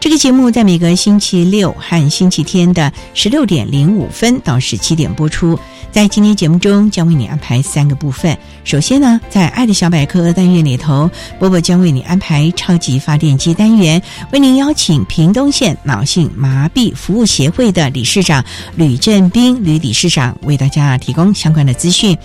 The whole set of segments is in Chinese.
这个节目在每个星期六和星期天的十六点零五分到十七点播出。在今天节目中，将为你安排三个部分。首先呢，在爱的小百科单元里头，波波将为你安排超级发电机单元，为您邀请屏东县脑性麻痹服务协会的理事长吕振斌吕理事长为大家提供相关的资讯。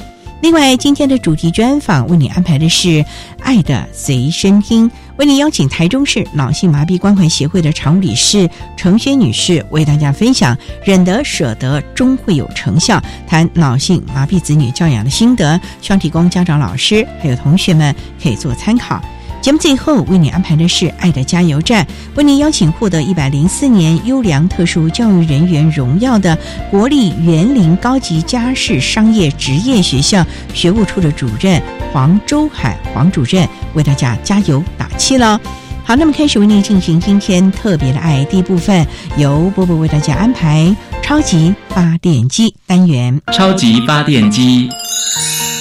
另外，今天的主题专访为你安排的是《爱的随身听》，为您邀请台中市脑性麻痹关怀协会的常务理事程轩女士为大家分享“忍得舍得终会有成效”，谈脑性麻痹子女教养的心得，希望提供家长、老师还有同学们可以做参考。节目最后为你安排的是《爱的加油站》，为您邀请获得一百零四年优良特殊教育人员荣耀的国立园林高级家事商业职业学校学务处的主任黄周海黄主任为大家加油打气了。好，那么开始为您进行今天特别的爱第一部分，由波波为大家安排超级发电机单元。超级发电机，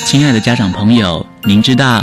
亲爱的家长朋友，您知道？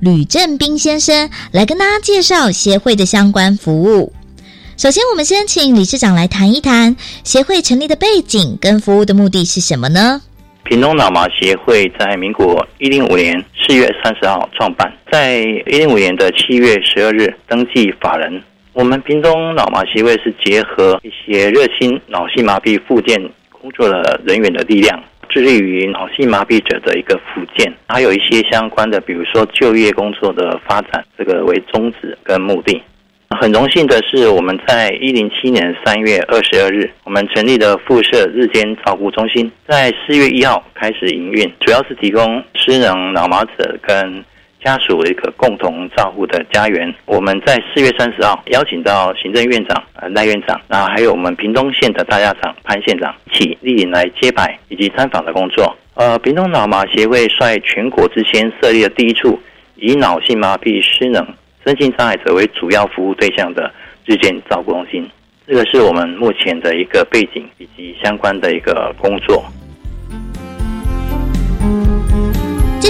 吕正斌先生来跟大家介绍协会的相关服务。首先，我们先请理事长来谈一谈协会成立的背景跟服务的目的是什么呢？屏东脑麻协会在民国一零五年四月三十号创办，在一零五年的七月十二日登记法人。我们屏东脑麻协会是结合一些热心脑性麻痹附件工作的人员的力量。致力于脑性麻痹者的一个福建，还有一些相关的，比如说就业工作的发展，这个为宗旨跟目的。很荣幸的是，我们在一零七年三月二十二日，我们成立的附设日间照顾中心，在四月一号开始营运，主要是提供失能脑麻者跟。家属一个共同照护的家园。我们在四月三十号邀请到行政院长呃赖院长，然后还有我们屏东县的大家长潘县长一起莅临来揭牌以及参访的工作。呃，屏东脑麻协会率全国之先设立了第一处以脑性麻痹失能身心障碍者为主要服务对象的日间照顾中心。这个是我们目前的一个背景以及相关的一个工作。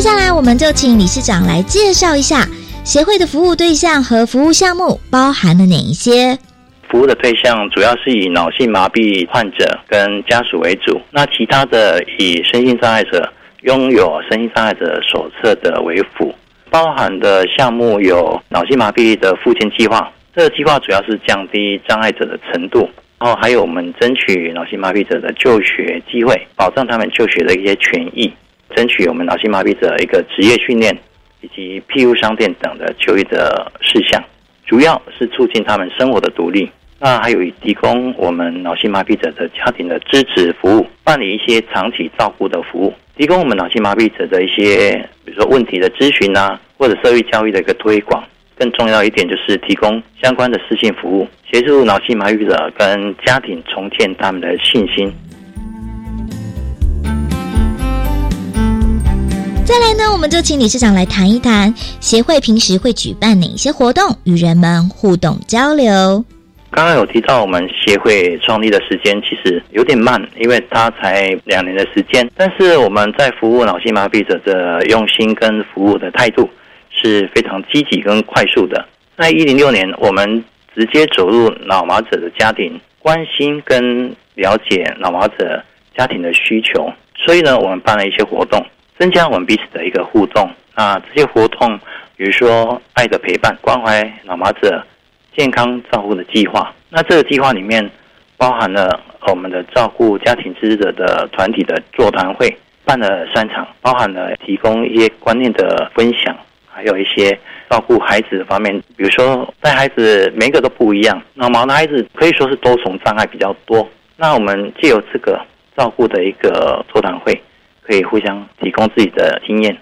接下来，我们就请理事长来介绍一下协会的服务对象和服务项目包含了哪一些。服务的对象主要是以脑性麻痹患者跟家属为主，那其他的以身心障碍者拥有身心障碍者手册的为辅。包含的项目有脑性麻痹的复健计划，这个计划主要是降低障碍者的程度，然后还有我们争取脑性麻痹者的就学机会，保障他们就学的一些权益。争取我们脑性麻痹者一个职业训练，以及庇护商店等的就业的事项，主要是促进他们生活的独立。那还有提供我们脑性麻痹者的家庭的支持服务，办理一些长期照顾的服务，提供我们脑性麻痹者的一些，比如说问题的咨询啊，或者社会教育的一个推广。更重要一点就是提供相关的私信服务，协助脑性麻痹者跟家庭重建他们的信心。再来呢，我们就请理事长来谈一谈协会平时会举办哪些活动，与人们互动交流。刚刚有提到，我们协会创立的时间其实有点慢，因为它才两年的时间。但是我们在服务脑性麻痹者的用心跟服务的态度是非常积极跟快速的。在一零六年，我们直接走入脑麻者的家庭，关心跟了解脑麻者家庭的需求，所以呢，我们办了一些活动，增加我们彼此的一个互动。那这些活动，比如说爱的陪伴，关怀脑麻者。健康照护的计划，那这个计划里面包含了我们的照顾家庭支持者的团体的座谈会，办了三场，包含了提供一些观念的分享，还有一些照顾孩子方面，比如说带孩子每一个都不一样，脑盲的孩子可以说是多重障碍比较多，那我们借由这个照顾的一个座谈会，可以互相提供自己的经验，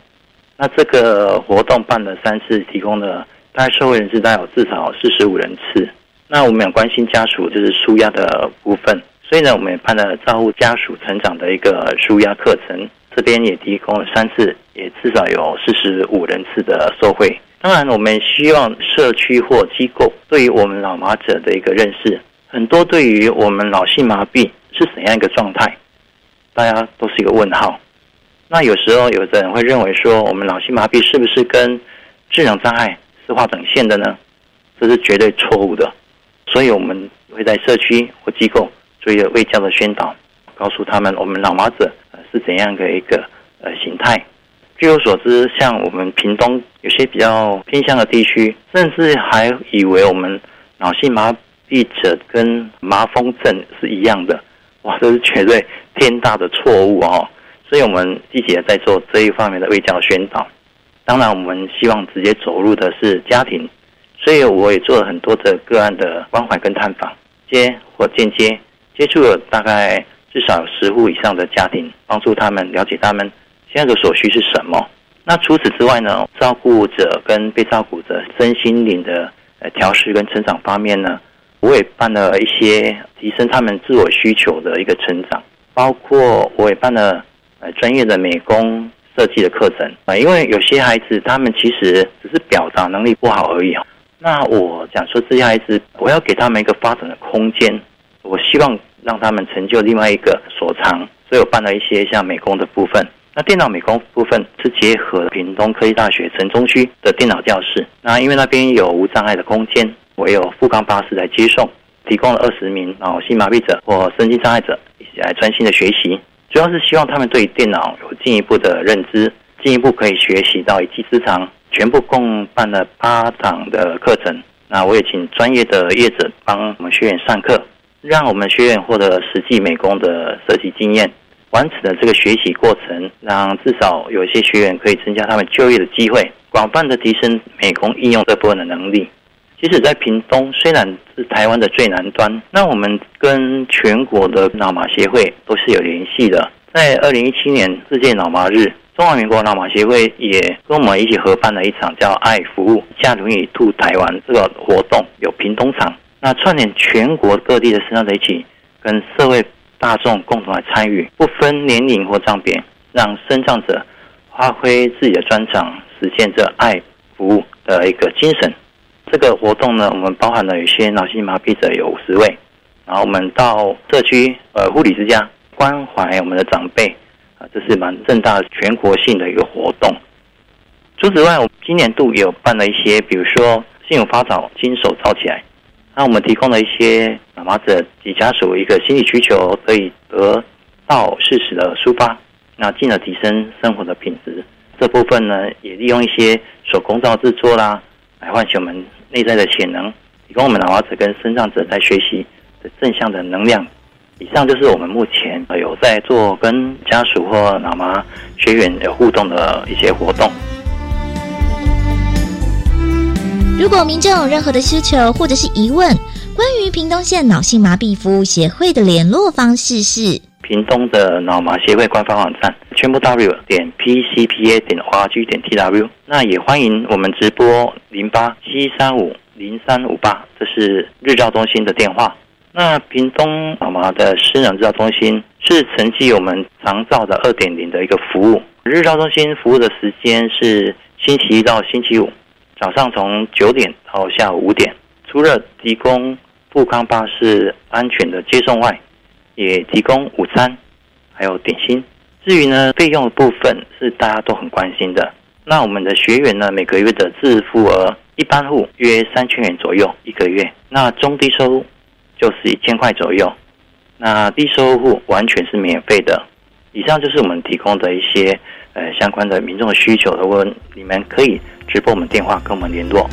那这个活动办了三次，提供了。大概社会人士大概有至少四十五人次，那我们有关心家属就是舒压的部分，所以呢，我们也办了照顾家属成长的一个舒压课程，这边也提供了三次，也至少有四十五人次的受惠。当然，我们希望社区或机构对于我们老麻者的一个认识，很多对于我们脑性麻痹是怎样一个状态，大家都是一个问号。那有时候有的人会认为说，我们脑性麻痹是不是跟智能障碍？是画等线的呢，这是绝对错误的。所以我们会在社区或机构做一个卫教的宣导，告诉他们我们脑麻者是怎样的一个呃形态。据我所知，像我们屏东有些比较偏向的地区，甚至还以为我们脑性麻痹者跟麻风症是一样的。哇，这是绝对天大的错误哦！所以我们积极的在做这一方面的卫教宣导。当然，我们希望直接走入的是家庭，所以我也做了很多的个案的关怀跟探访，接或间接接触了大概至少十户以上的家庭，帮助他们了解他们现在的所需是什么。那除此之外呢，照顾者跟被照顾者身心灵的呃调试跟成长方面呢，我也办了一些提升他们自我需求的一个成长，包括我也办了呃专业的美工。设计的课程啊，因为有些孩子他们其实只是表达能力不好而已啊。那我想说这些孩子，我要给他们一个发展的空间，我希望让他们成就另外一个所长，所以我办了一些像美工的部分。那电脑美工部分是结合屏东科技大学城中区的电脑教室。那因为那边有无障碍的空间，我有富冈巴士来接送，提供了二十名脑性麻痹者或身心障碍者一起来专心的学习。主要是希望他们对电脑有进一步的认知，进一步可以学习到一技之长。全部共办了八场的课程，那我也请专业的业者帮我们学员上课，让我们学员获得实际美工的设计经验。完成了这个学习过程，让至少有些学员可以增加他们就业的机会，广泛的提升美工应用这部分的能力。即使在屏东，虽然是台湾的最南端，那我们跟全国的脑麻协会都是有联系的。在二零一七年世界脑麻日，中华民国脑麻协会也跟我们一起合办了一场叫“爱服务，下轮椅兔台湾”这个活动，有屏东场，那串联全国各地的身障者一起，跟社会大众共同来参与，不分年龄或障别，让身障者发挥自己的专长，实现这爱服务的一个精神。这个活动呢，我们包含了有些脑性麻痹者有五十位，然后我们到社区呃护理之家关怀我们的长辈啊，这是蛮正大全国性的一个活动。除此之外，我们今年度也有办了一些，比如说信用发早亲手造起来，那我们提供了一些脑麻者及家属一个心理需求可以得到适时的抒发，那进而提升生活的品质。这部分呢，也利用一些手工皂制作啦，来唤醒我们。内在的潜能，提供我们脑麻者跟身障者在学习的正向的能量。以上就是我们目前有在做跟家属或脑麻学员有互动的一些活动。如果民众有任何的需求或者是疑问，关于屏东县脑性麻痹服务协会的联络方式是。屏东的脑麻协会官方网站全部 W 点 PCPA 点 ORG 点 TW。那也欢迎我们直播零八七三五零三五八，这是日照中心的电话。那屏东脑麻的私人日照中心是承继我们长照的二点零的一个服务。日照中心服务的时间是星期一到星期五，早上从九点到下午五点。除了提供富康巴士安全的接送外，也提供午餐，还有点心。至于呢，费用的部分是大家都很关心的。那我们的学员呢，每个月的自付额，一般户约三千元左右一个月。那中低收入就是一千块左右。那低收入户完全是免费的。以上就是我们提供的一些呃相关的民众的需求。如果你们可以直拨我们电话跟我们联络。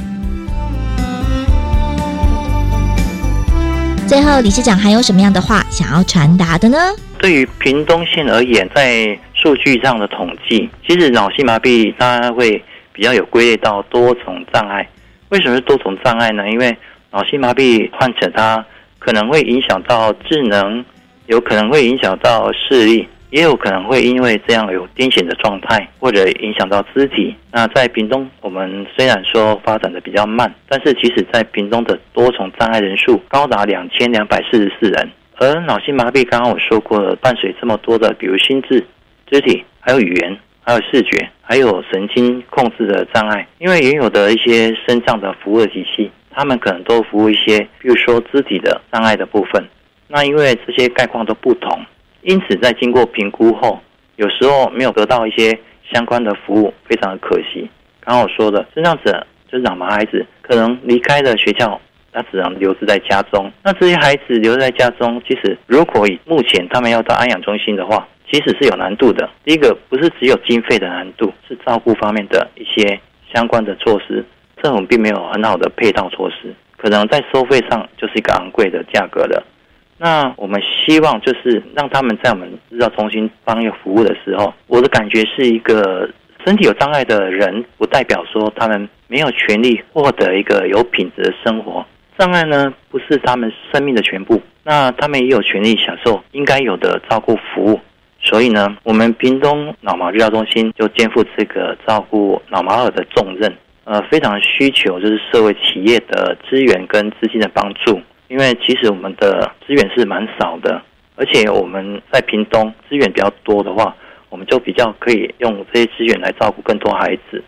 最后，理事长还有什么样的话想要传达的呢？对于屏东县而言，在数据上的统计，其实脑性麻痹大家会比较有归类到多重障碍。为什么是多重障碍呢？因为脑性麻痹患者他可能会影响到智能，有可能会影响到视力。也有可能会因为这样有癫痫的状态，或者影响到肢体。那在屏东，我们虽然说发展的比较慢，但是其实在屏东的多重障碍人数高达两千两百四十四人。而脑性麻痹，刚刚我说过了，伴随这么多的，比如心智、肢体，还有语言，还有视觉，还有神经控制的障碍。因为原有的一些身障的服务体系，他们可能都服务一些，比如说肢体的障碍的部分。那因为这些概况都不同。因此，在经过评估后，有时候没有得到一些相关的服务，非常的可惜。刚刚我说的，这样子就是脑麻孩子可能离开了学校，他只能留置在家中。那这些孩子留在家中，其实如果以目前他们要到安养中心的话，其实是有难度的。第一个不是只有经费的难度，是照顾方面的一些相关的措施，政府并没有很好的配套措施，可能在收费上就是一个昂贵的价格了。那我们希望就是让他们在我们日照中心帮业服务的时候，我的感觉是一个身体有障碍的人，不代表说他们没有权利获得一个有品质的生活。障碍呢，不是他们生命的全部，那他们也有权利享受应该有的照顾服务。所以呢，我们屏东脑麻日照中心就肩负这个照顾脑麻儿的重任，呃，非常需求就是社会企业的资源跟资金的帮助。因为其实我们的资源是蛮少的，而且我们在屏东资源比较多的话，我们就比较可以用这些资源来照顾更多孩子。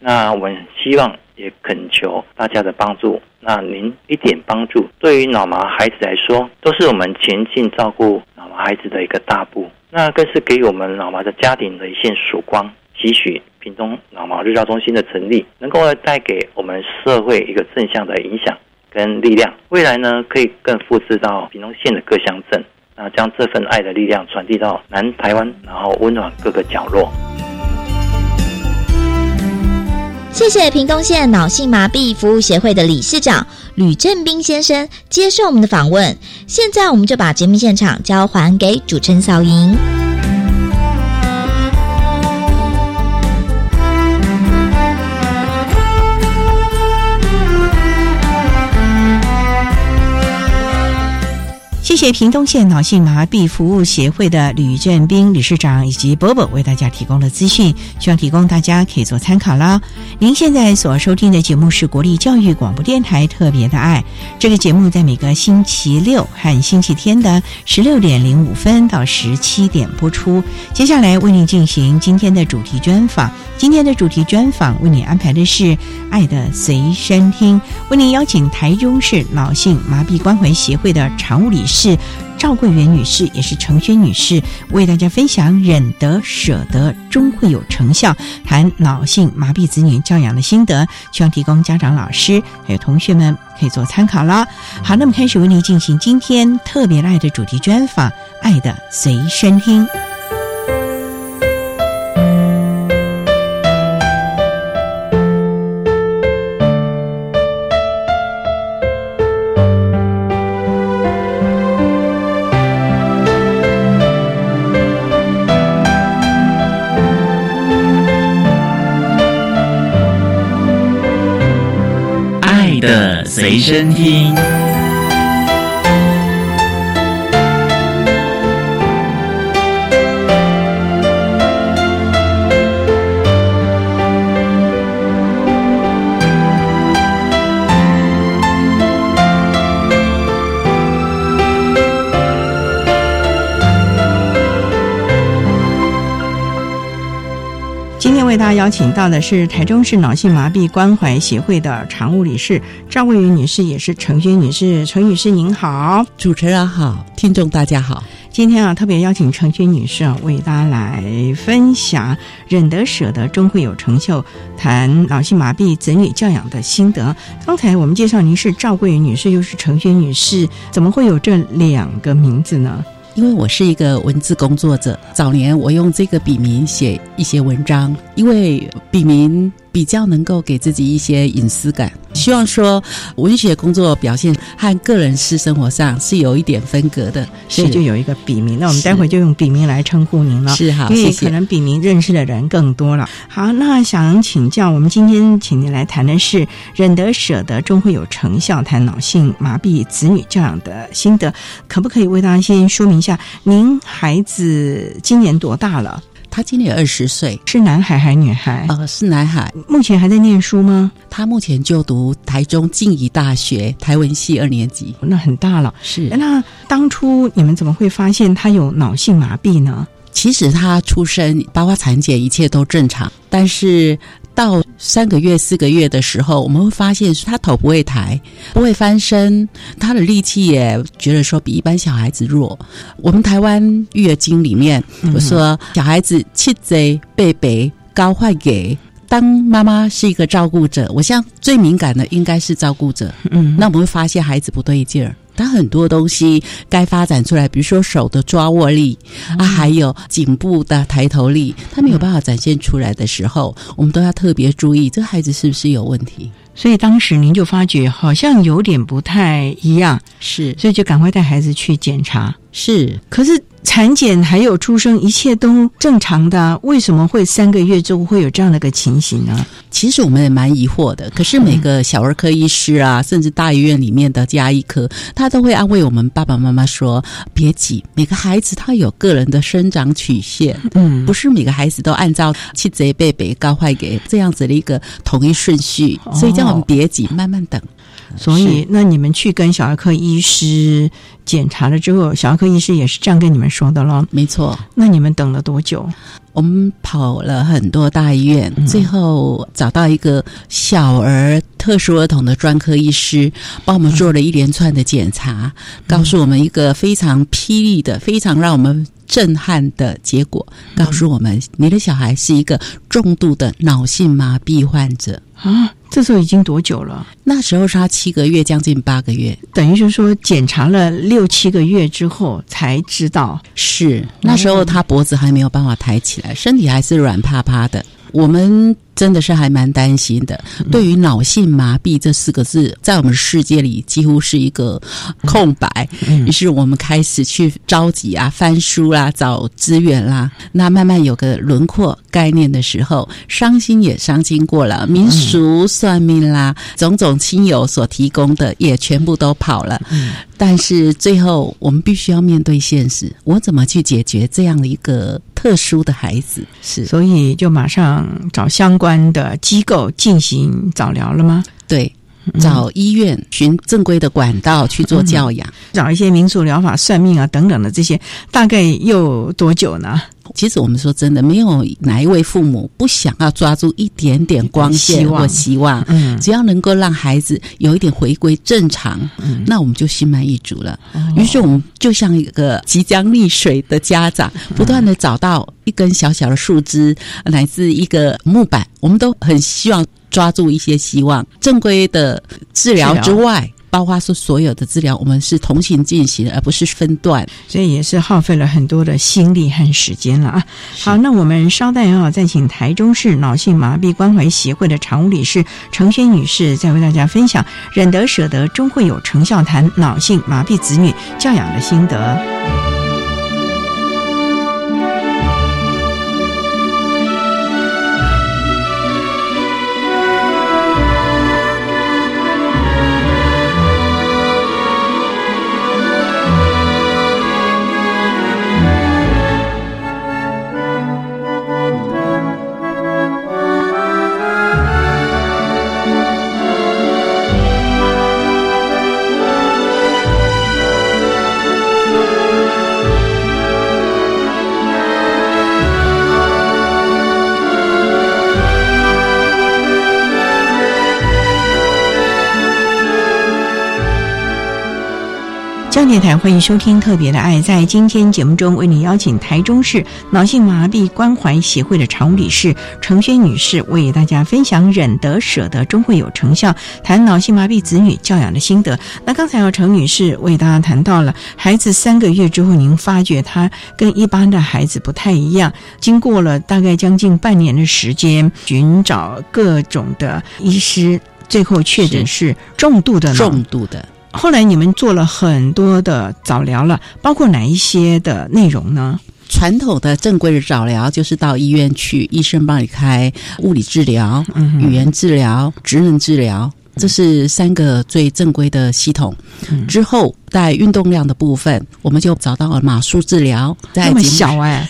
那我们希望也恳求大家的帮助。那您一点帮助，对于脑麻孩子来说，都是我们前进照顾脑麻孩子的一个大步。那更是给我们脑麻的家庭的一线曙光。期许屏东脑麻日照中心的成立，能够带给我们社会一个正向的影响。跟力量，未来呢可以更复制到屏东县的各乡镇，那将这份爱的力量传递到南台湾，然后温暖各个角落。谢谢屏东县脑性麻痹服务协会的理事长吕正斌先生接受我们的访问。现在我们就把节目现场交还给主持人小莹。谢谢屏东县脑性麻痹服务协会的吕振斌理事长以及波波为大家提供的资讯，希望提供大家可以做参考啦。您现在所收听的节目是国立教育广播电台特别的爱，这个节目在每个星期六和星期天的十六点零五分到十七点播出。接下来为您进行今天的主题专访，今天的主题专访为您安排的是《爱的随身听》，为您邀请台中市脑性麻痹关怀协会的常务理事。是赵桂元女士，也是程轩女士，为大家分享“忍得舍得，终会有成效”谈脑性麻痹子女教养的心得，希望提供家长、老师还有同学们可以做参考了。好，那么开始为您进行今天特别爱的主题专访，《爱的随身听》。随身听。邀请到的是台中市脑性麻痹关怀协会的常务理事赵慧云女士，也是陈轩女士。陈女士您好，主持人好，听众大家好。今天啊，特别邀请陈轩女士啊，为大家来分享“忍得舍得，终会有成就”，谈脑性麻痹子女教养的心得。刚才我们介绍您是赵桂云女士，又是陈轩女士，怎么会有这两个名字呢？因为我是一个文字工作者，早年我用这个笔名写一些文章，因为笔名比较能够给自己一些隐私感。希望说文学工作表现和个人私生活上是有一点分隔的，所以就有一个笔名。那我们待会就用笔名来称呼您了，是哈，因为可能笔名认识的人更多了。好，那想请教，我们今天请您来谈的是“忍得舍得，终会有成效”，谈脑性麻痹子女教养的心得，可不可以为大家先说明一下，您孩子今年多大了？他今年二十岁，是男孩还是女孩？呃，是男孩。目前还在念书吗？他目前就读台中静宜大学台文系二年级。那很大了。是。那当初你们怎么会发现他有脑性麻痹呢？其实他出生包括产检一切都正常，但是。到三个月、四个月的时候，我们会发现他头不会抬，不会翻身，他的力气也觉得说比一般小孩子弱。我们台湾育儿经里面我说，小孩子七贼贝贝高坏给，当妈妈是一个照顾者，我想最敏感的应该是照顾者。嗯，那我们会发现孩子不对劲儿。他很多东西该发展出来，比如说手的抓握力啊，还有颈部的抬头力，他没有办法展现出来的时候，我们都要特别注意，这孩子是不是有问题。所以当时您就发觉好像有点不太一样，是，所以就赶快带孩子去检查。是，可是。产检还有出生，一切都正常的，为什么会三个月之后会有这样的个情形呢？其实我们也蛮疑惑的。可是每个小儿科医师啊，甚至大医院里面的加医科，他都会安慰我们爸爸妈妈说：“别急，每个孩子他有个人的生长曲线，嗯，不是每个孩子都按照七贼贝贝高坏给这样子的一个统一顺序，所以叫我们别急，慢慢等。”所以，那你们去跟小儿科医师检查了之后，小儿科医师也是这样跟你们说的了。没错。那你们等了多久？我们跑了很多大医院，最后找到一个小儿特殊儿童的专科医师，帮我们做了一连串的检查，告诉我们一个非常霹雳的、非常让我们震撼的结果，告诉我们你的小孩是一个重度的脑性麻痹患者啊。这时候已经多久了？那时候是他七个月，将近八个月，等于就是说检查了六七个月之后才知道。是那时候他脖子还没有办法抬起来，身体还是软趴趴的。我们。真的是还蛮担心的。对于脑性麻痹这四个字，在我们世界里几乎是一个空白。于是我们开始去着急啊，翻书啦，找资源啦。那慢慢有个轮廓概念的时候，伤心也伤心过了，民俗算命啦，种种亲友所提供的也全部都跑了。但是最后我们必须要面对现实，我怎么去解决这样的一个特殊的孩子？是，所以就马上找相关。的机构进行早疗了吗？对，找医院寻正规的管道去做教养，找一些民俗疗法、算命啊等等的这些，大概又多久呢？其实我们说真的，没有哪一位父母不想要抓住一点点光线或希望。嗯，只要能够让孩子有一点回归正常，嗯，那我们就心满意足了。于是我们就像一个即将溺水的家长，不断的找到一根小小的树枝，乃至一个木板，我们都很希望抓住一些希望。正规的治疗之外。包括是所有的治疗，我们是同行进行，而不是分段，所以也是耗费了很多的心力和时间了啊。好，那我们稍待啊，再请台中市脑性麻痹关怀协会的常务理事程轩女士，再为大家分享“忍得舍得，终会有成效”谈脑性麻痹子女教养的心得。央电台欢迎收听《特别的爱》。在今天节目中，为你邀请台中市脑性麻痹关怀协会的常务理事程轩女士，为大家分享“忍得舍得终会有成效”，谈脑性麻痹子女教养的心得。那刚才有程女士为大家谈到了孩子三个月之后，您发觉他跟一般的孩子不太一样。经过了大概将近半年的时间，寻找各种的医师，最后确诊是重度的脑重度的。后来你们做了很多的早疗了，包括哪一些的内容呢？传统的正规的早疗就是到医院去，医生帮你开物理治疗、嗯语言治疗、职能治疗，这是三个最正规的系统。嗯之后在运动量的部分，我们就找到了马术治疗，在那么小哎、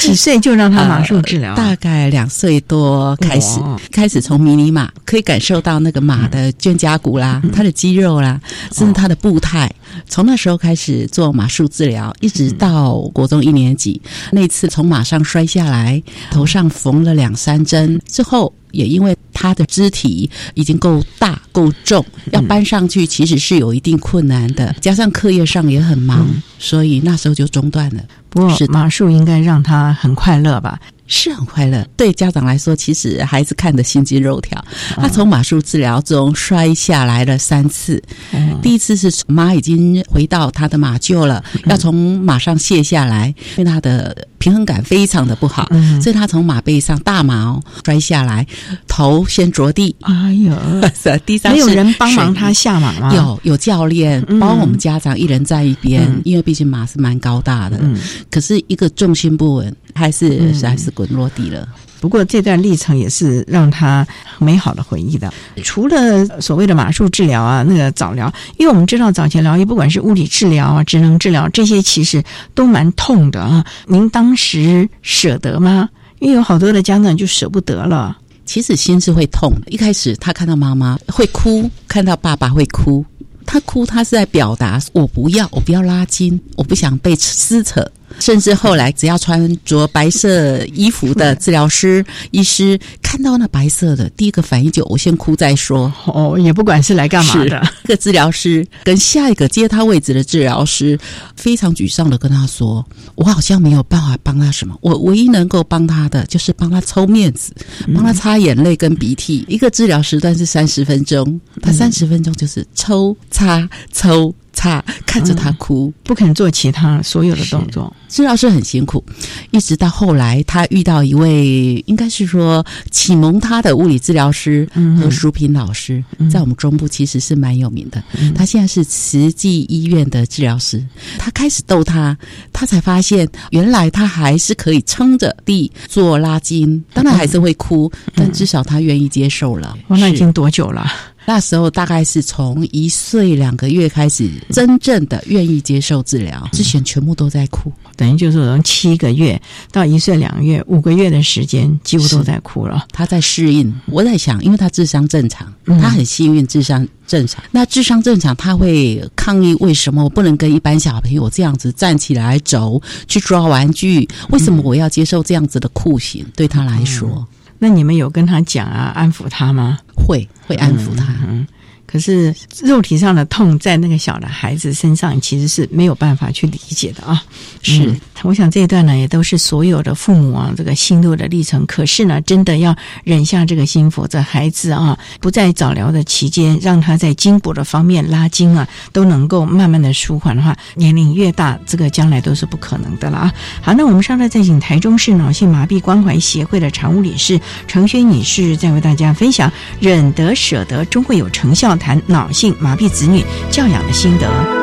几岁就让他马术治疗？呃大概两岁多开始哇，开始从迷你马可以感受到那个马的肩胛骨啦、嗯它的肌肉啦，甚至它的步态。从那时候开始做马术治疗，一直到国中一年级，那次从马上摔下来，头上缝了两三针之后。也因为他的肢体已经够大够重，要搬上去其实是有一定困难的，加上课业上也很忙，所以那时候就中断了。不过是马术应该让他很快乐吧？是很快乐。对家长来说，其实孩子看得心惊肉跳。他从马术治疗中摔下来了三次，嗯第一次是马已经回到他的马厩了，要从马上卸下来，因为他的平衡感非常的不好，嗯。所以他从马背上大马哦摔下来，头先着地，哎呦，第三没有人帮忙他下马吗？，有有教练，嗯。包括我们家长一人在一边，嗯。因为毕竟马是蛮高大的，嗯。可是一个重心不稳，还是、嗯。还是落地了。不过这段历程也是让他美好的回忆的。除了所谓的马术治疗啊，那个早疗，因为我们知道早前疗愈，不管是物理治疗啊、职能治疗这些，其实都蛮痛的啊。您当时舍得吗？因为有好多的家长就舍不得了。其实心是会痛的。一开始他看到妈妈会哭，看到爸爸会哭，他哭他是在表达我不要，我不要拉筋，我不想被撕扯。甚至后来，只要穿着白色衣服的治疗师、医师看到那白色的，第一个反应就我先哭再说。哦，也不管是来干嘛的。一个治疗师跟下一个接他位置的治疗师非常沮丧的跟他说：“我好像没有办法帮他什么，我唯一能够帮他的就是帮他抽面子，帮他擦眼泪跟鼻涕。一个治疗时段是三十分钟，他三十分钟就是抽擦抽擦，看着他哭。不肯做其他所有的动作。治疗师很辛苦，一直到后来，他遇到一位应该是说启蒙他的物理治疗师嗯何淑萍老师，在我们中部其实是蛮有名的。他现在是慈济医院的治疗师。他开始逗他，他才发现原来他还是可以撑着地做拉筋，当然还是会哭，但至少他愿意接受了。哇，那已经多久了？那时候大概是从一岁两个月开始，真正的愿意接受治疗，之前全部都在哭。等于就是从七个月到一岁两个月、五个月的时间，几乎都在哭了。他在适应。我在想，因为他智商正常，嗯他很幸运智商正常。那智商正常，他会抗议为什么我不能跟一般小朋友这样子站起来走，去抓玩具？为什么我要接受这样子的酷刑？对他来说，那你们有跟他讲啊，安抚他吗？会会安抚他。嗯，可是肉体上的痛在那个小的孩子身上其实是没有办法去理解的啊。是嗯我想这一段呢，也都是所有的父母啊这个心路的历程。可是呢，真的要忍下这个心，否则孩子啊不在早疗的期间，让他在筋骨的方面拉筋啊，都能够慢慢的舒缓的话，年龄越大，这个将来都是不可能的了啊。好，那我们稍后再请台中市脑性麻痹关怀协会的常务理事程轩女士，再为大家分享“忍得舍得终会有成效”，谈脑性麻痹子女教养的心得。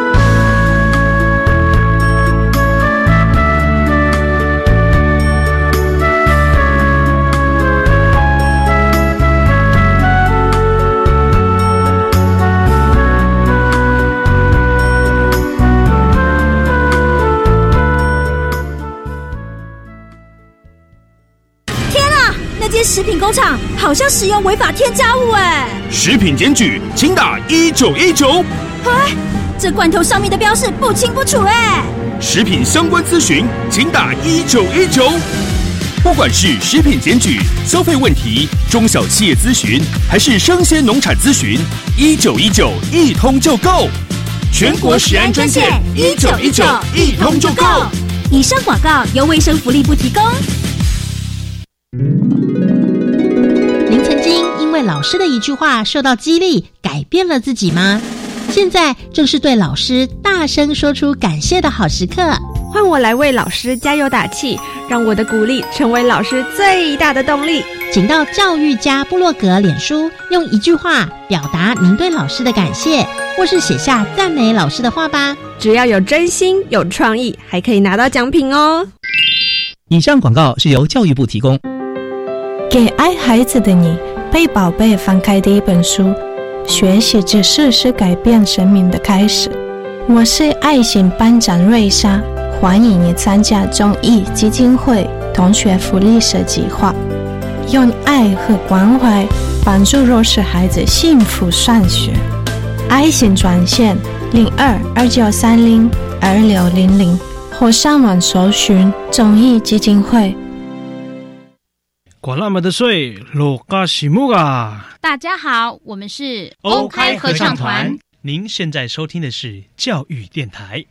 食品工厂好像使用违法添加物哎！食品检举，请打一九一九。哎，这罐头上面的标示不清不楚哎！食品相关咨询，请打一九一九。不管是食品检举、消费问题、中小企业咨询，还是生鲜农产咨询，一九一九一通就够。全国食安专线一九一九一通就够。以上广告由卫生福利部提供。老师的一句话受到激励，改变了自己吗？现在正是对老师大声说出感谢的好时刻。换我来为老师加油打气，让我的鼓励成为老师最大的动力。请到教育家部落格脸书，用一句话表达您对老师的感谢，或是写下赞美老师的话吧。只要有真心、有创意，还可以拿到奖品哦。以上广告是由教育部提供。给爱孩子的你，被宝贝翻开第一本书，学习知识是改变生命的开始。我是爱心班长瑞莎，欢迎你参加中义基金会同学福利社计划。用爱和关怀帮助弱势孩子幸福上学。爱心专线零二二九三零二六零零，或上网搜寻中义基金会。管那么的水，落嘎西木啊！大家好，我们是欧开合唱团。您现在收听的是教育。电台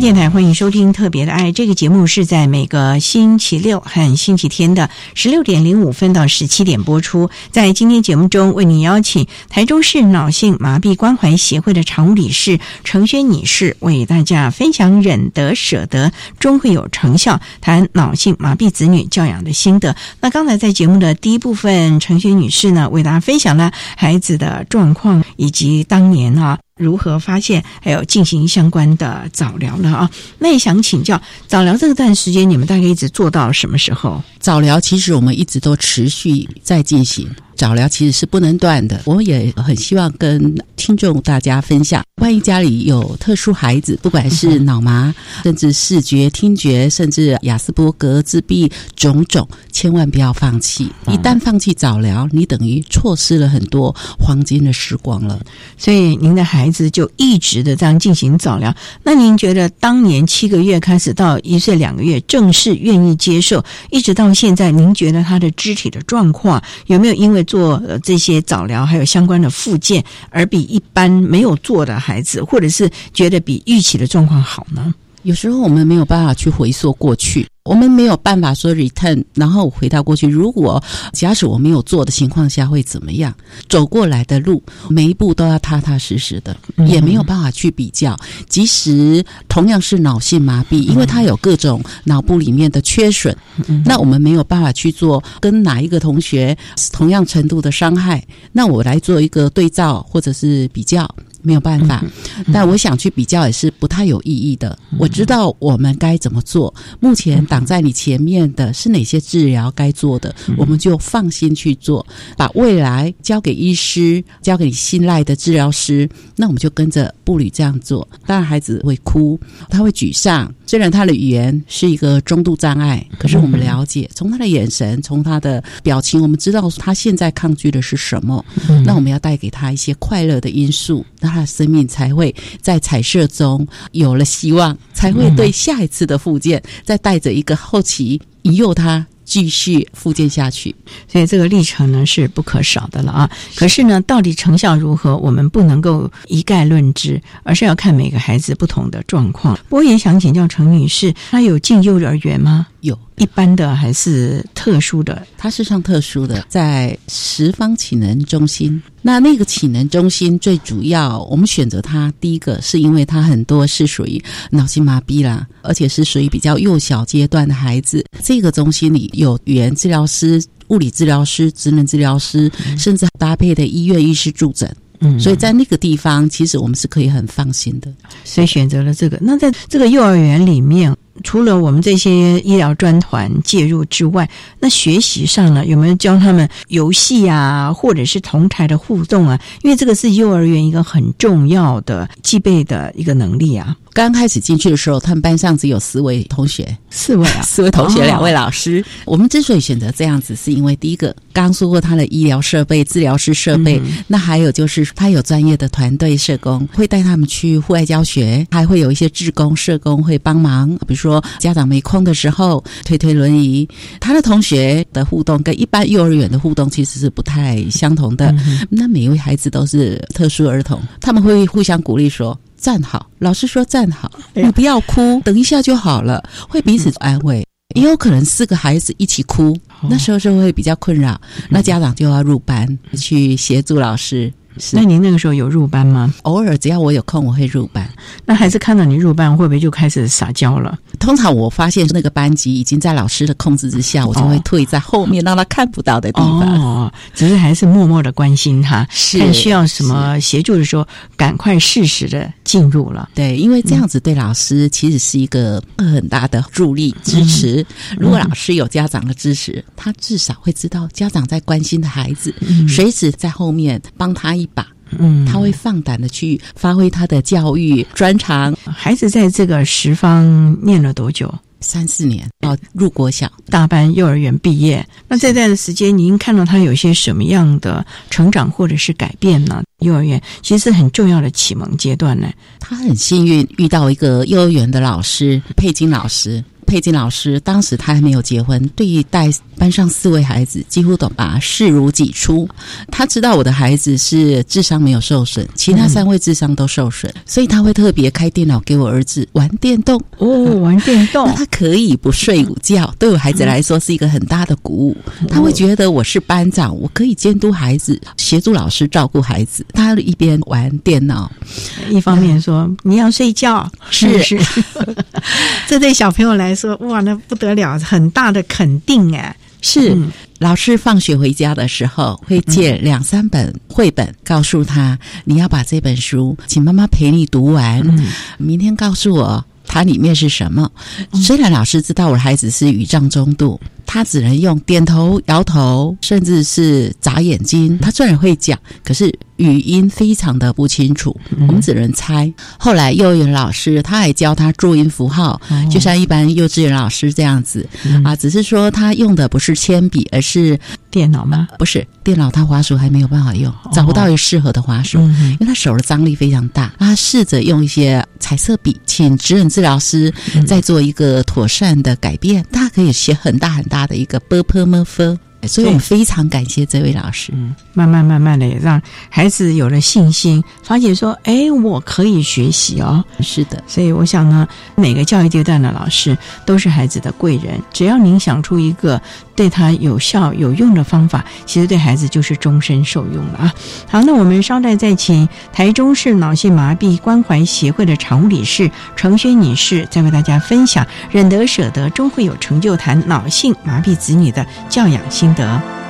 电台欢迎收听《特别的爱》这个节目，是在每个星期六和星期天的十六点零五分到十七点播出。在今天节目中，为您邀请台中市脑性麻痹关怀协会的常务理事程轩女士，为大家分享“忍得舍得，终会有成效”，谈脑性麻痹子女教养的心得。那刚才在节目的第一部分，程轩女士呢，为大家分享了孩子的状况以及当年啊。如何发现，还有进行相关的早疗呢？啊，那也想请教，早疗这段时间你们大概一直做到什么时候？早疗其实我们一直都持续在进行。早疗其实是不能断的，我也很希望跟听众大家分享。万一家里有特殊孩子，不管是脑麻，甚至视觉、听觉，甚至亚斯伯格、自闭种种，千万不要放弃。一旦放弃早疗，你等于错失了很多黄金的时光了。所以您的孩子就一直的这样进行早疗。那您觉得当年七个月开始到一岁两个月正式愿意接受，一直到现在，您觉得他的肢体的状况有没有因为做这些早疗还有相关的附件，而比一般没有做的孩子，或者是觉得比预期的状况好呢？有时候我们没有办法去回溯过去。我们没有办法说 return，然后回到过去。如果假使我没有做的情况下会怎么样？走过来的路，每一步都要踏踏实实的，也没有办法去比较。即使同样是脑性麻痹，因为它有各种脑部里面的缺损，那我们没有办法去做跟哪一个同学同样程度的伤害。那我来做一个对照或者是比较。没有办法，但我想去比较也是不太有意义的。我知道我们该怎么做。目前挡在你前面的是哪些治疗该做的，我们就放心去做。把未来交给医师，交给你信赖的治疗师，那我们就跟着步履这样做。当然，孩子会哭，他会沮丧。虽然他的语言是一个中度障碍，可是我们了解，从他的眼神，从他的表情，我们知道他现在抗拒的是什么。那我们要带给他一些快乐的因素。他的生命才会在彩色中有了希望，才会对下一次的复健再带着一个好奇引诱他继续复健下去。所以这个历程呢是不可少的了啊！可是呢，到底成效如何，我们不能够一概论之，而是要看每个孩子不同的状况。我也想请教陈女士，她有进幼儿园吗？有。一般的还是特殊的？它是上特殊的，在十方启能中心。那那个启能中心最主要，我们选择它，第一个是因为它很多是属于脑性麻痹啦，而且是属于比较幼小阶段的孩子。这个中心里有语言治疗师、物理治疗师、职能治疗师，甚至搭配的医院医师助诊。嗯，所以在那个地方，其实我们是可以很放心的。所以选择了这个。那在这个幼儿园里面。除了我们这些医疗专团介入之外，那学习上呢，有没有教他们游戏啊，或者是同台的互动啊？因为这个是幼儿园一个很重要的具备的一个能力啊。刚开始进去的时候，他们班上只有四位同学，四位啊，四位同学，两位老师。我们之所以选择这样子，是因为第一个，刚刚说过他的医疗设备、治疗师设备，那还有就是他有专业的团队社工，会带他们去户外教学，还会有一些志工社工会帮忙，比如说家长没空的时候推推轮椅。他的同学的互动跟一般幼儿园的互动其实是不太相同的。那每一位孩子都是特殊儿童，他们会互相鼓励说。站好，老师说站好，你不要哭，等一下就好了，会彼此安慰。也有可能四个孩子一起哭，那时候就会比较困扰，那家长就要入班去协助老师。那您那个时候有入班吗？偶尔只要我有空，我会入班。那孩子看到你入班，会不会就开始撒娇了？通常我发现那个班级已经在老师的控制之下，我就会退在后面，让他看不到的地方。哦，只是还是默默的关心他，看需要什么协助的时候，赶快适时的进入了。对，因为这样子对老师其实是一个很大的助力支持。如果老师有家长的支持，他至少会知道家长在关心的孩子，随时在后面帮他一。把，嗯，他会放胆的去发挥他的教育专长。孩子在这个十方念了多久？三四年哦，入国小大班幼儿园毕业。那这段时间，您看到他有些什么样的成长或者是改变呢？幼儿园其实是很重要的启蒙阶段呢。他很幸运遇到一个幼儿园的老师，佩金老师。佩金老师当时他还没有结婚，对于带班上四位孩子几乎都把视如己出。他知道我的孩子是智商没有受损，其他三位智商都受损，所以他会特别开电脑给我儿子玩电动。哦，玩电动，那他可以不睡午觉，对我孩子来说是一个很大的鼓舞。他会觉得我是班长，我可以监督孩子，协助老师照顾孩子。他一边玩电脑，一方面说你要睡觉，是是。这对小朋友来。说哇，那不得了，很大的肯定哎！是老师放学回家的时候会借两三本绘本，告诉他你要把这本书，请妈妈陪你读完，明天告诉我它里面是什么。虽然老师知道我的孩子是语障中度。他只能用点头、摇头，甚至是眨眼睛。他虽然会讲，可是语音非常的不清楚，我们只能猜。后来幼儿园老师他还教他注音符号，就像一般幼稚园老师这样子啊，只是说他用的不是铅笔，而是电脑吗？不是电脑，他滑鼠还没有办法用，找不到一个适合的滑鼠，因为他手的张力非常大。他试着用一些彩色笔，请指引治疗师再做一个妥善的改变，他可以写很大很大。发的一个啵啵么分所以我们非常感谢这位老师。嗯，慢慢慢慢的也让孩子有了信心，发现说：“哎，我可以学习哦。”是的，所以我想呢，每个教育阶段的老师都是孩子的贵人。只要您想出一个。对他有效有用的方法，其实对孩子就是终身受用了啊！好，那我们稍待再请台中市脑性麻痹关怀协会的常务理事程轩女士，再为大家分享“忍得舍得终会有成就”谈脑性麻痹子女的教养心得。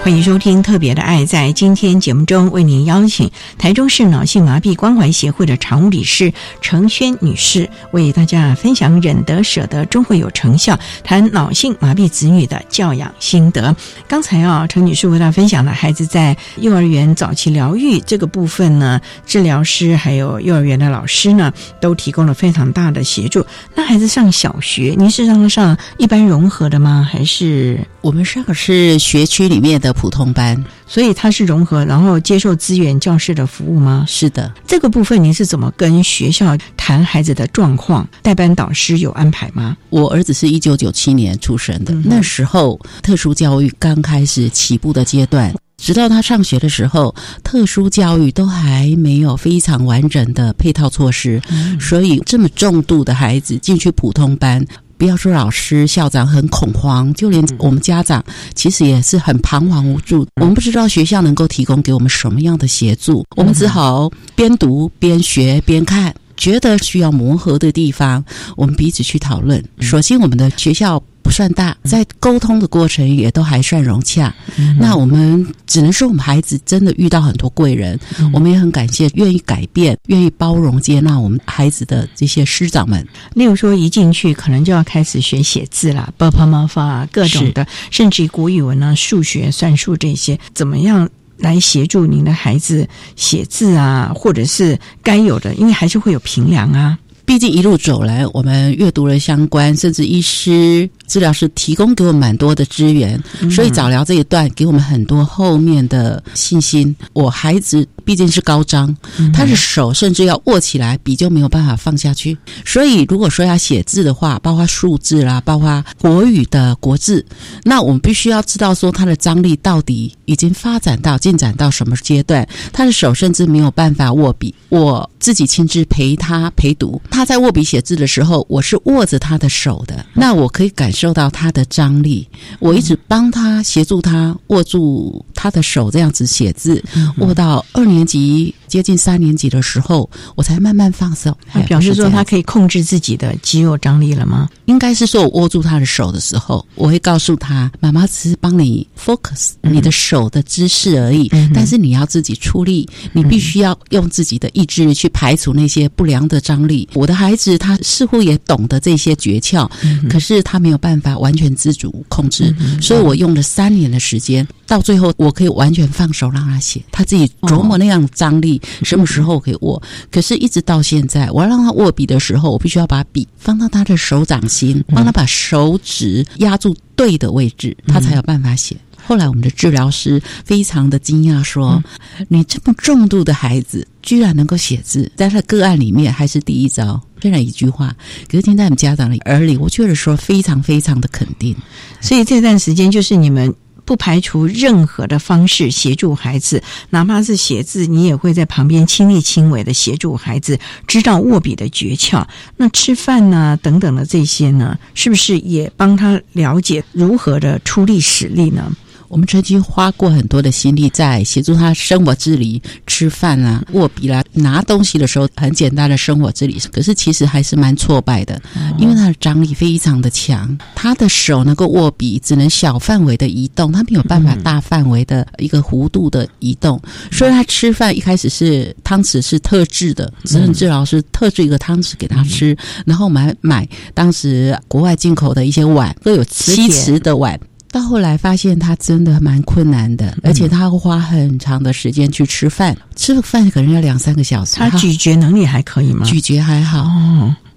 欢迎收听《特别的爱》。在今天节目中，为您邀请台中市脑性麻痹关怀协会的常务理事程轩女士，为大家分享“忍得舍得，终会有成效”，谈脑性麻痹子女的教养心得。刚才啊，程女士为大家分享了孩子在幼儿园早期疗愈这个部分呢，治疗师还有幼儿园的老师呢，都提供了非常大的协助。那孩子上小学，您是让他上一般融合的吗？还是我们上的是学区里面的普通班，所以他是融合，然后接受资源教师的服务吗？是的，这个部分您是怎么跟学校谈孩子的状况？代班导师有安排吗？我儿子是一九九七年出生的，那时候特殊教育刚开始起步的阶段，直到他上学的时候，特殊教育都还没有非常完整的配套措施，所以这么重度的孩子进去普通班。不要说老师、校长很恐慌，就连我们家长其实也是很彷徨无助。我们不知道学校能够提供给我们什么样的协助，我们只好边读边学边看，觉得需要磨合的地方，我们彼此去讨论。首先，我们的学校。不算大，在沟通的过程也都还算融洽。那我们只能说，我们孩子真的遇到很多贵人，我们也很感谢愿意改变、愿意包容、接纳我们孩子的这些师长们。例如说，一进去可能就要开始学写字啦，爸爸妈妈啊，各种的，甚至国语文啊、数学、算术这些，怎么样来协助您的孩子写字啊，或者是该有的，因为还是会有评量啊。毕竟一路走来，我们阅读了相关，甚至医师、治疗师提供给我们蛮多的资源，所以早疗这一段给我们很多后面的信心。我孩子毕竟是高张，他的手甚至要握起来，笔就没有办法放下去。所以如果说要写字的话，包括数字啦，包括国语的国字，那我们必须要知道说他的张力到底已经发展到进展到什么阶段，他的手甚至没有办法握笔。我自己亲自陪他陪读。他在握笔写字的时候，我是握着他的手的，那我可以感受到他的张力。我一直帮他协助他握住他的手，这样子写字，握到二年级接近三年级的时候，我才慢慢放手。表示说他可以控制自己的肌肉张力了吗？应该是说我握住他的手的时候，我会告诉他：“妈妈只是帮你 focus 你的手的姿势而已，但是你要自己出力，你必须要用自己的意志力去排除那些不良的张力。”我的孩子他似乎也懂得这些诀窍，可是他没有办法完全自主控制，所以我用了三年的时间，到最后我可以完全放手让他写，他自己琢磨那样张力什么时候可以握。可是，一直到现在，我要让他握笔的时候，我必须要把笔放到他的手掌心，帮他把手指压住对的位置，他才有办法写。后来，我们的治疗师非常的惊讶，说：“你这么重度的孩子，居然能够写字，在他个案里面还是第一招。”虽然一句话，可是听在我们家长的耳里，我觉得说非常非常的肯定。所以这段时间，就是你们不排除任何的方式协助孩子，哪怕是写字，你也会在旁边亲力亲为的协助孩子知道握笔的诀窍。那吃饭呢，等等的这些呢，是不是也帮他了解如何的出力使力呢？我们曾经花过很多的心力在协助他生活自理、吃饭啊、握笔啦、拿东西的时候，很简单的生活自理。可是其实还是蛮挫败的，因为他的张力非常的强，他的手能够握笔，只能小范围的移动，他没有办法大范围的一个弧度的移动。所以他吃饭一开始是汤匙是特制的，职能治疗师特制一个汤匙给他吃，然后买买当时国外进口的一些碗，都有七瓷的碗。到后来发现他真的蛮困难的，而且他会花很长的时间去吃饭，吃了饭可能要两三个小时。他咀嚼能力还可以吗？咀嚼还好。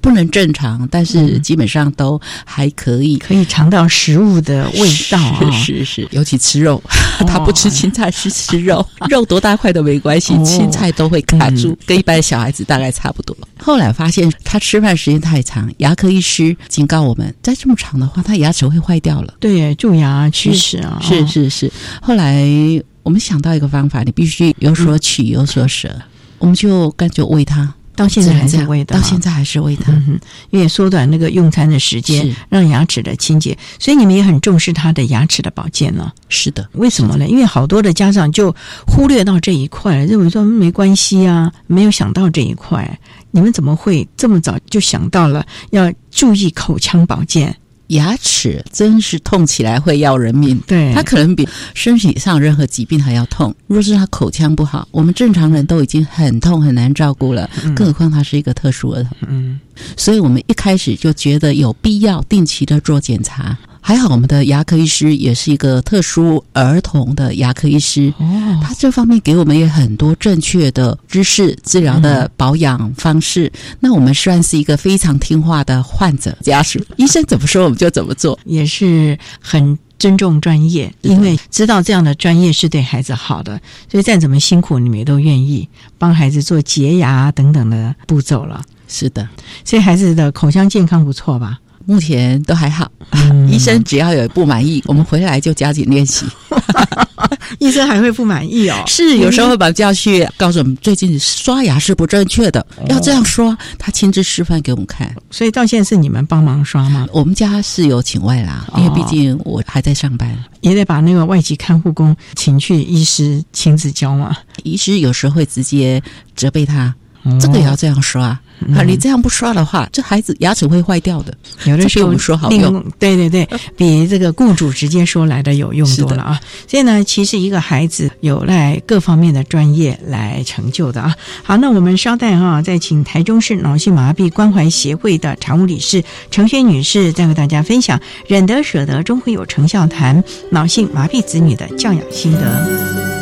不能正常，但是基本上都还可以，可以尝到食物的味道啊！是是，尤其吃肉，他不吃青菜，是吃肉，肉多大块都没关系，青菜都会卡住，跟一般小孩子大概差不多。后来发现他吃饭时间太长，牙科医师警告我们，再这么长的话，他牙齿会坏掉了。对，蛀牙龋齿啊！是是是。后来我们想到一个方法，你必须有所取有所舍，我们就干脆喂他。到现在还是喂的，到现在还是喂的，因为缩短那个用餐的时间，让牙齿的清洁，所以你们也很重视他的牙齿的保健呢。是的，为什么呢？因为好多的家长就忽略到这一块，认为说没关系啊，没有想到这一块。你们怎么会这么早就想到了要注意口腔保健？牙齿真是痛起来会要人命。对，它可能比身体上任何疾病还要痛。若是他口腔不好，我们正常人都已经很痛很难照顾了，更何况他是一个特殊儿童。嗯，所以我们一开始就觉得有必要定期的做检查。还好，我们的牙科医师也是一个特殊儿童的牙科医师，哦，他这方面给我们也很多正确的知识、治疗的保养方式。那我们算是一个非常听话的患者家属，医生怎么说我们就怎么做，也是很尊重专业，因为知道这样的专业是对孩子好的，所以再怎么辛苦，你们也都愿意帮孩子做洁牙等等的步骤了。是的，所以孩子的口腔健康不错吧？目前都还好，嗯医生只要有不满意，我们回来就加紧练习。医生还会不满意哦，是有时候会把教去告诉我们，最近刷牙是不正确的，要这样刷。他亲自示范给我们看，所以到现在是你们帮忙刷吗？我们家是有请外啦，因为毕竟我还在上班，也得把那个外籍看护工请去医师亲自教嘛。医师有时候会直接责备他，哦这个也要这样刷。啊，你这样不刷的话，这孩子牙齿会坏掉的。有的时候我们说好用，对对对，比这个雇主直接说来的有用多了啊。所以呢，其实一个孩子有赖各方面的专业来成就的啊。好，那我们稍待哈、再请台中市脑性麻痹关怀协会的常务理事程轩女士，再为大家分享“忍得舍得终会有成效”谈脑性麻痹子女的教养心得。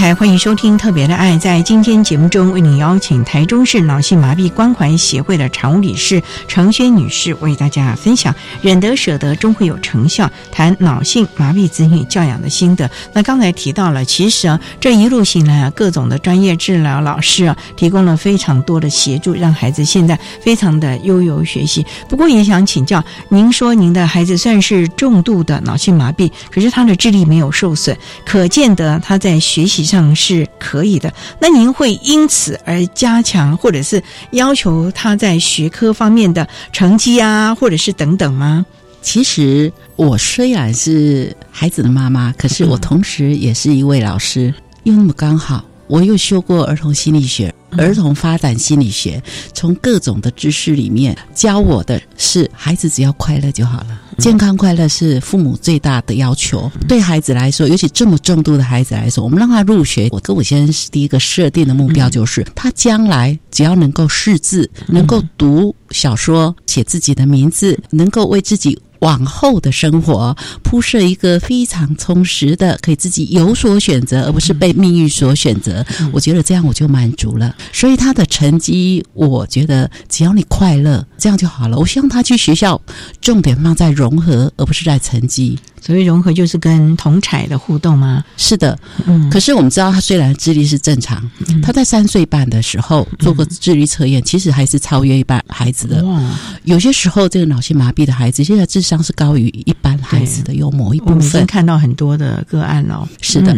台欢迎收听《特别的爱》。在今天节目中，为您邀请台中市脑性麻痹关怀协会的常务理事程轩女士，为大家分享“忍得舍得，终会有成效”，谈脑性麻痹子女教养的心得。那刚才提到了，其实啊，这一路行来啊，各种的专业治疗老师啊，提供了非常多的协助，让孩子现在非常的悠游学习。不过，也想请教您，说您的孩子算是重度的脑性麻痹，可是他的智力没有受损，可见得他在学习上是可以的。那您会因此而加强，或者是要求他在学科方面的成绩啊，或者是等等吗？其实我虽然是孩子的妈妈，可是我同时也是一位老师，又那么刚好，我又修过儿童心理学、儿童发展心理学，从各种的知识里面教我的是，孩子只要快乐就好了。健康快乐是父母最大的要求。对孩子来说，尤其这么重度的孩子来说，我们让他入学，我跟我先生第一个设定的目标就是，他将来只要能够识字，能够读小说、写自己的名字，能够为自己。往后的生活铺设一个非常充实的，可以自己有所选择，而不是被命运所选择。我觉得这样我就满足了。所以他的成绩，我觉得只要你快乐，这样就好了。我希望他去学校，重点放在融合，而不是在成绩。所谓融合，就是跟同彩的互动吗？是的，嗯。可是我们知道，他虽然智力是正常，嗯、他在三岁半的时候做过智力测验，其实还是超越一般孩子的。哇！有些时候，这个脑性麻痹的孩子，现在智上是高于一般孩子的，幽默一部分。我看到很多的个案哦。是的，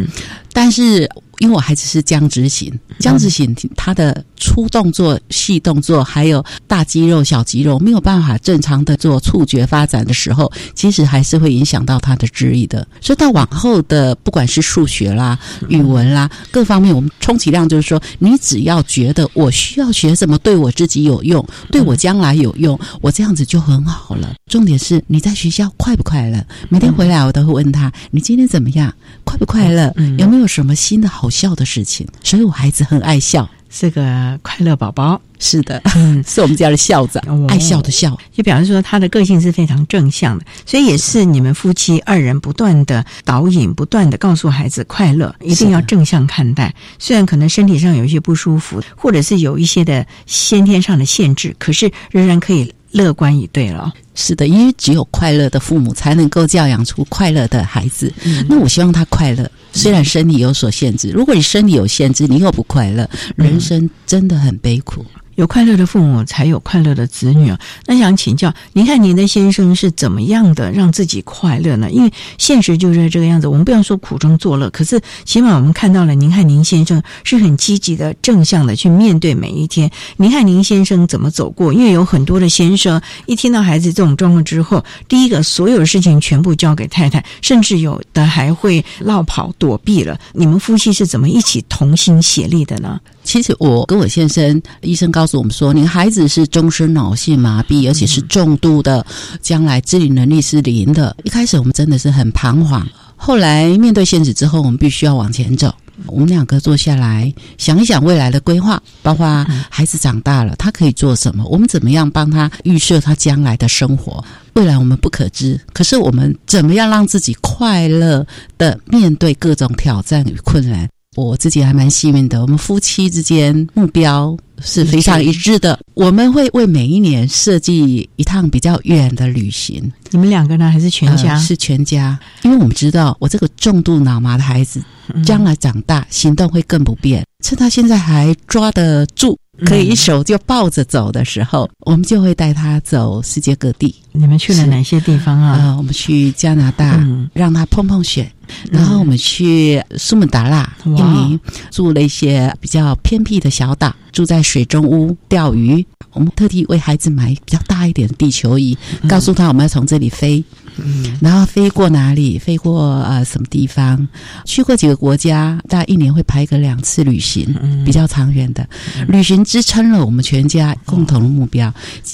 但是。因为我孩子是僵直型，僵直型他的粗动作、细动作，还有大肌肉、小肌肉没有办法正常的做触觉发展的时候，其实还是会影响到他的智力的。所以到往后的不管是数学啦、语文啦各方面，我们充其量就是说，你只要觉得我需要学什么对我自己有用，对我将来有用，我这样子就很好了。重点是你在学校快不快乐？每天回来我都会问他：你今天怎么样？快不快乐？有没有什么新的好？笑的事情，所以我孩子很爱笑，是个快乐宝宝。是的，是我们家的校长，爱笑的笑，就表示说他的个性是非常正向的，所以也是你们夫妻二人不断的导引，不断的告诉孩子快乐，一定要正向看待。虽然可能身体上有一些不舒服，或者是有一些的先天上的限制，可是仍然可以乐观以对了。是的，因为只有快乐的父母才能够教养出快乐的孩子。那我希望他快乐，虽然身体有所限制。如果你身体有限制，你又不快乐，人生真的很悲苦。有快乐的父母，才有快乐的子女！那想请教，您看您的先生是怎么样的让自己快乐呢？因为现实就是这个样子。我们不要说苦中作乐，可是起码我们看到了，您看您先生是很积极的、正向的去面对每一天。您看您先生怎么走过？因为有很多的先生一听到孩子这种状况之后，第一个所有事情全部交给太太，甚至有的还会落跑躲避了。你们夫妻是怎么一起同心协力的呢？其实我跟我先生，医生告诉我们说，你孩子是终身脑性麻痹，而且是重度的，将来自理能力是零的。一开始我们真的是很彷徨，后来面对现实之后，我们必须要往前走。我们两个坐下来想一想未来的规划，包括孩子长大了他可以做什么，我们怎么样帮他预设他将来的生活。未来我们不可知，可是我们怎么样让自己快乐的面对各种挑战与困难？我自己还蛮幸运的，我们夫妻之间目标是非常一致的。我们会为每一年设计一趟比较远的旅行。你们两个呢，还是全家？是全家，因为我们知道，我这个重度脑麻的孩子，将来长大行动会更不便。趁他现在还抓得住，可以一手就抱着走的时候，我们就会带他走世界各地。你们去了哪些地方啊？我们去加拿大，让他碰碰雪。然后我们去苏门答腊，印尼住了一些比较偏僻的小岛，住在水中屋钓鱼。我们特地为孩子买比较大一点的地球仪，告诉他我们要从这里飞。嗯，然后飞过哪里？飞过呃什么地方？去过几个国家？大概一年会排个两次旅行，比较长远的旅行支撑了我们全家共同的目标。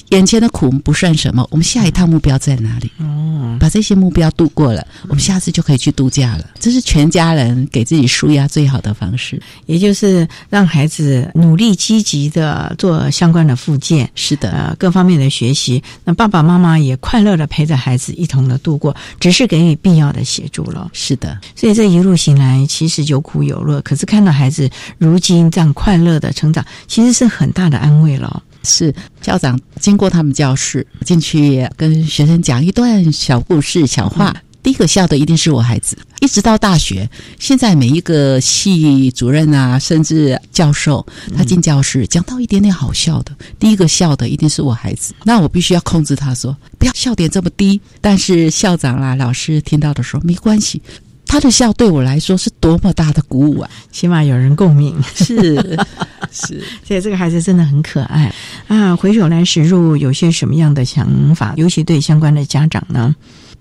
眼前的苦不算什么，我们下一趟目标在哪里？哦，把这些目标度过了，我们下次就可以去度假了。这是全家人给自己舒压最好的方式，也就是让孩子努力积极的做相关的复健。是的，呃，各方面的学习。那爸爸妈妈也快乐的陪着孩子一同。的度过，只是给予必要的协助了。是的，所以这一路行来，其实有苦有乐。可是看到孩子如今这样快乐的成长，其实是很大的安慰了。是校长经过他们教室进去，跟学生讲一段小故事、小话。第一个笑的一定是我孩子，一直到大学，现在每一个系主任啊，甚至教授，他进教室讲到一点点好笑的，第一个笑的一定是我孩子。那我必须要控制他说不要笑点这么低。但是校长啦、老师听到的时候没关系，他的笑对我来说是多么大的鼓舞啊！起码有人共鸣，是 是，所以这个孩子真的很可爱啊！回首来时路，有些什么样的想法？尤其对相关的家长呢？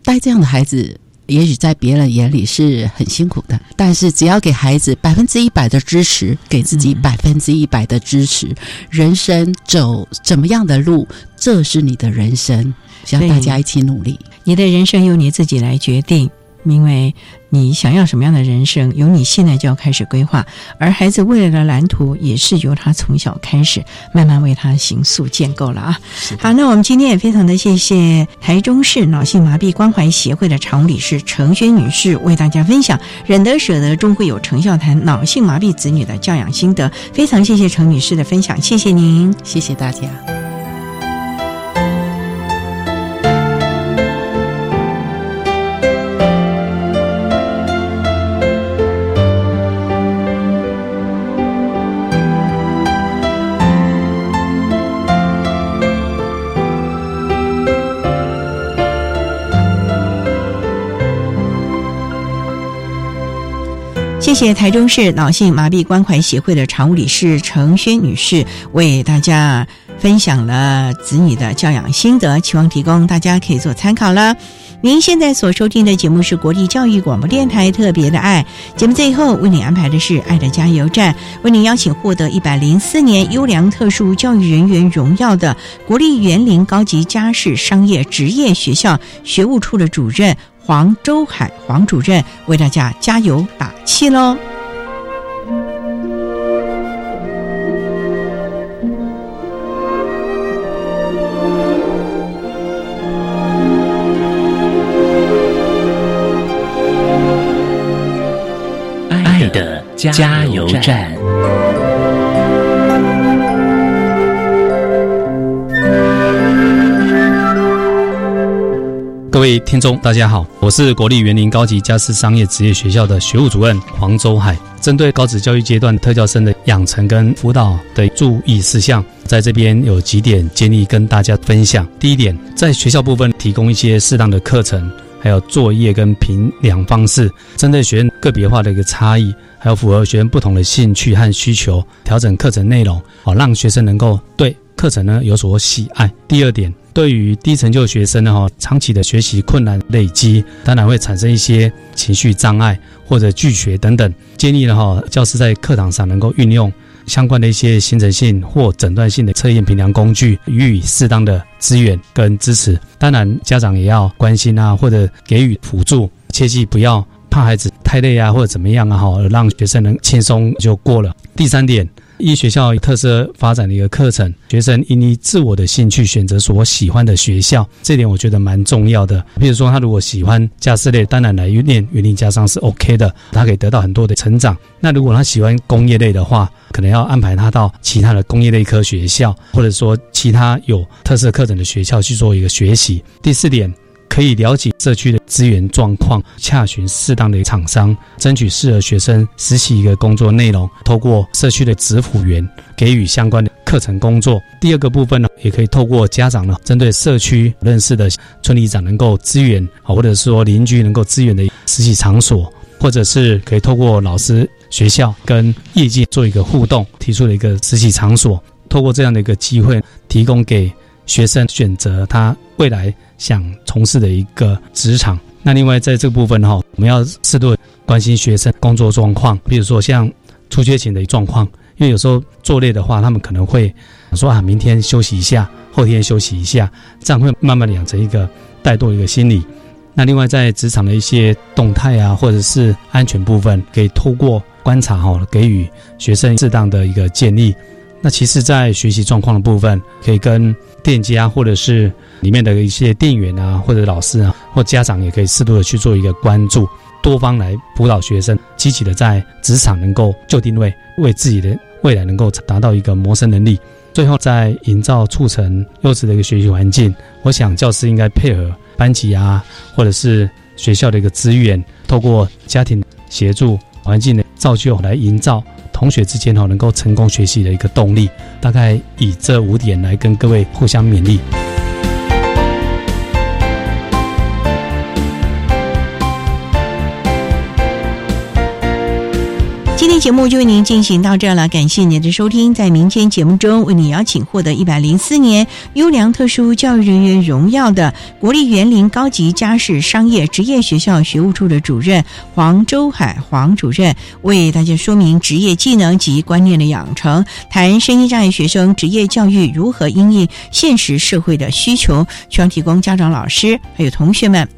带这样的孩子，也许在别人眼里是很辛苦的，但是只要给孩子百分之一百的支持，给自己百分之一百的支持，人生走怎么样的路，这是你的人生，希望大家一起努力。你的人生由你自己来决定。因为你想要什么样的人生，由你现在就要开始规划，而孩子未来的蓝图也是由他从小开始，慢慢为他形塑建构了啊。好，那我们今天也非常的谢谢台中市脑性麻痹关怀协会的常务理事程轩女士为大家分享“忍得舍得终会有成效”谈脑性麻痹子女的教养心得，非常谢谢程女士的分享，谢谢您，谢谢大家。谢谢台中市脑性麻痹关怀协会的常务理事程轩女士为大家分享了子女的教养心得，期望提供大家可以做参考了。您现在所收听的节目是国立教育广播电台特别的爱节目，最后为您安排的是爱的加油站，为您邀请获得一百零四年优良特殊教育人员荣耀的国立园林高级家事商业职业学校学务处的主任黄周海黄主任为大家加油打气喽。爱的加油站。各位听众，大家好，我是国立园林高级家事商业职业学校的学务主任黄周海。针对高职教育阶段特教生的养成跟辅导的注意事项，在这边有几点建议跟大家分享。第一点，在学校部分提供一些适当的课程，还有作业跟评量方式，针对学生个别化的一个差异，还有符合学生不同的兴趣和需求，调整课程内容，好让学生能够对课程呢有所喜爱。第二点。对于低成就学生呢，哈，长期的学习困难累积，当然会产生一些情绪障碍或者拒学等等。建议呢，哈，教师在课堂上能够运用相关的一些形成性或诊断性的测验评量工具，予以适当的资源跟支持。当然，家长也要关心啊，或者给予辅助，切记不要怕孩子太累啊，或者怎么样啊，哈，让学生能轻松就过了。第三点。一学校特色发展的一个课程，学生因依自我的兴趣选择所喜欢的学校，这点我觉得蛮重要的。比如说，他如果喜欢家事类，当然来念园林家商是 OK 的，他可以得到很多的成长。那如果他喜欢工业类的话，可能要安排他到其他的工业类科学校，或者说其他有特色课程的学校去做一个学习。第四点。可以了解社区的资源状况，洽询适当的厂商，争取适合学生实习一个工作内容。透过社区的职辅员给予相关的课程工作。第二个部分呢，也可以透过家长呢，针对社区认识的村里长能够支援啊，或者说邻居能够支援的实习场所，或者是可以透过老师、学校跟业界做一个互动，提出了一个实习场所。透过这样的一个机会，提供给学生选择他未来。想从事的一个职场。那另外在这个部分哈，我们要适度关心学生工作状况，比如说像出缺勤的状况，因为有时候做累的话，他们可能会说啊，明天休息一下，后天休息一下，这样会慢慢的养成一个怠惰一个心理。那另外在职场的一些动态啊，或者是安全部分，可以透过观察哈，给予学生适当的一个建议。那其实，在学习状况的部分，可以跟店家或者是里面的一些店员啊，或者老师啊，或家长也可以适度的去做一个关注，多方来辅导学生，积极的在职场能够就定位，为自己的未来能够达到一个谋生能力。最后，在营造促成优质的一个学习环境，我想教师应该配合班级啊，或者是学校的一个资源，透过家庭协助环境的造就来营造。同学之间哈能够成功学习的一个动力，大概以这五点来跟各位互相勉励。节目就为您进行到这了，感谢您的收听。在明天节目中，为您邀请获得一百零四年优良特殊教育人员荣耀的国立园林高级家事商业职业学校学务处的主任黄周海黄主任，为大家说明职业技能及观念的养成，谈身心障碍学生职业教育如何应应现实社会的需求，希望提供家长、老师还有同学们。